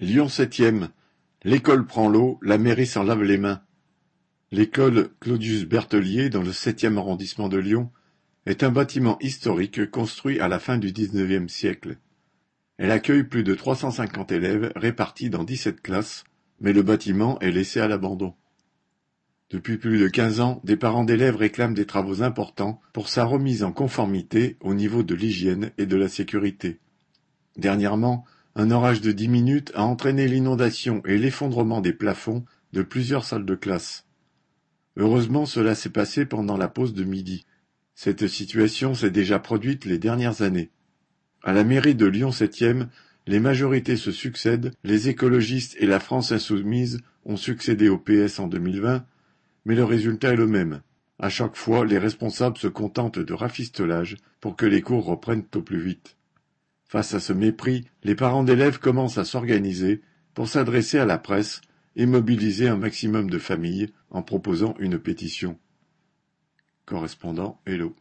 Lyon septième. L'école prend l'eau, la mairie s'en lave les mains. L'école Claudius Berthelier, dans le septième arrondissement de Lyon, est un bâtiment historique construit à la fin du XIXe siècle. Elle accueille plus de 350 élèves répartis dans 17 classes, mais le bâtiment est laissé à l'abandon. Depuis plus de 15 ans, des parents d'élèves réclament des travaux importants pour sa remise en conformité au niveau de l'hygiène et de la sécurité. Dernièrement, un orage de dix minutes a entraîné l'inondation et l'effondrement des plafonds de plusieurs salles de classe. Heureusement cela s'est passé pendant la pause de midi. Cette situation s'est déjà produite les dernières années. À la mairie de Lyon 7e, les majorités se succèdent, les écologistes et la France insoumise ont succédé au PS en 2020, mais le résultat est le même. À chaque fois, les responsables se contentent de rafistolage pour que les cours reprennent au plus vite. Face à ce mépris, les parents d'élèves commencent à s'organiser pour s'adresser à la presse et mobiliser un maximum de familles en proposant une pétition. Correspondant Hello.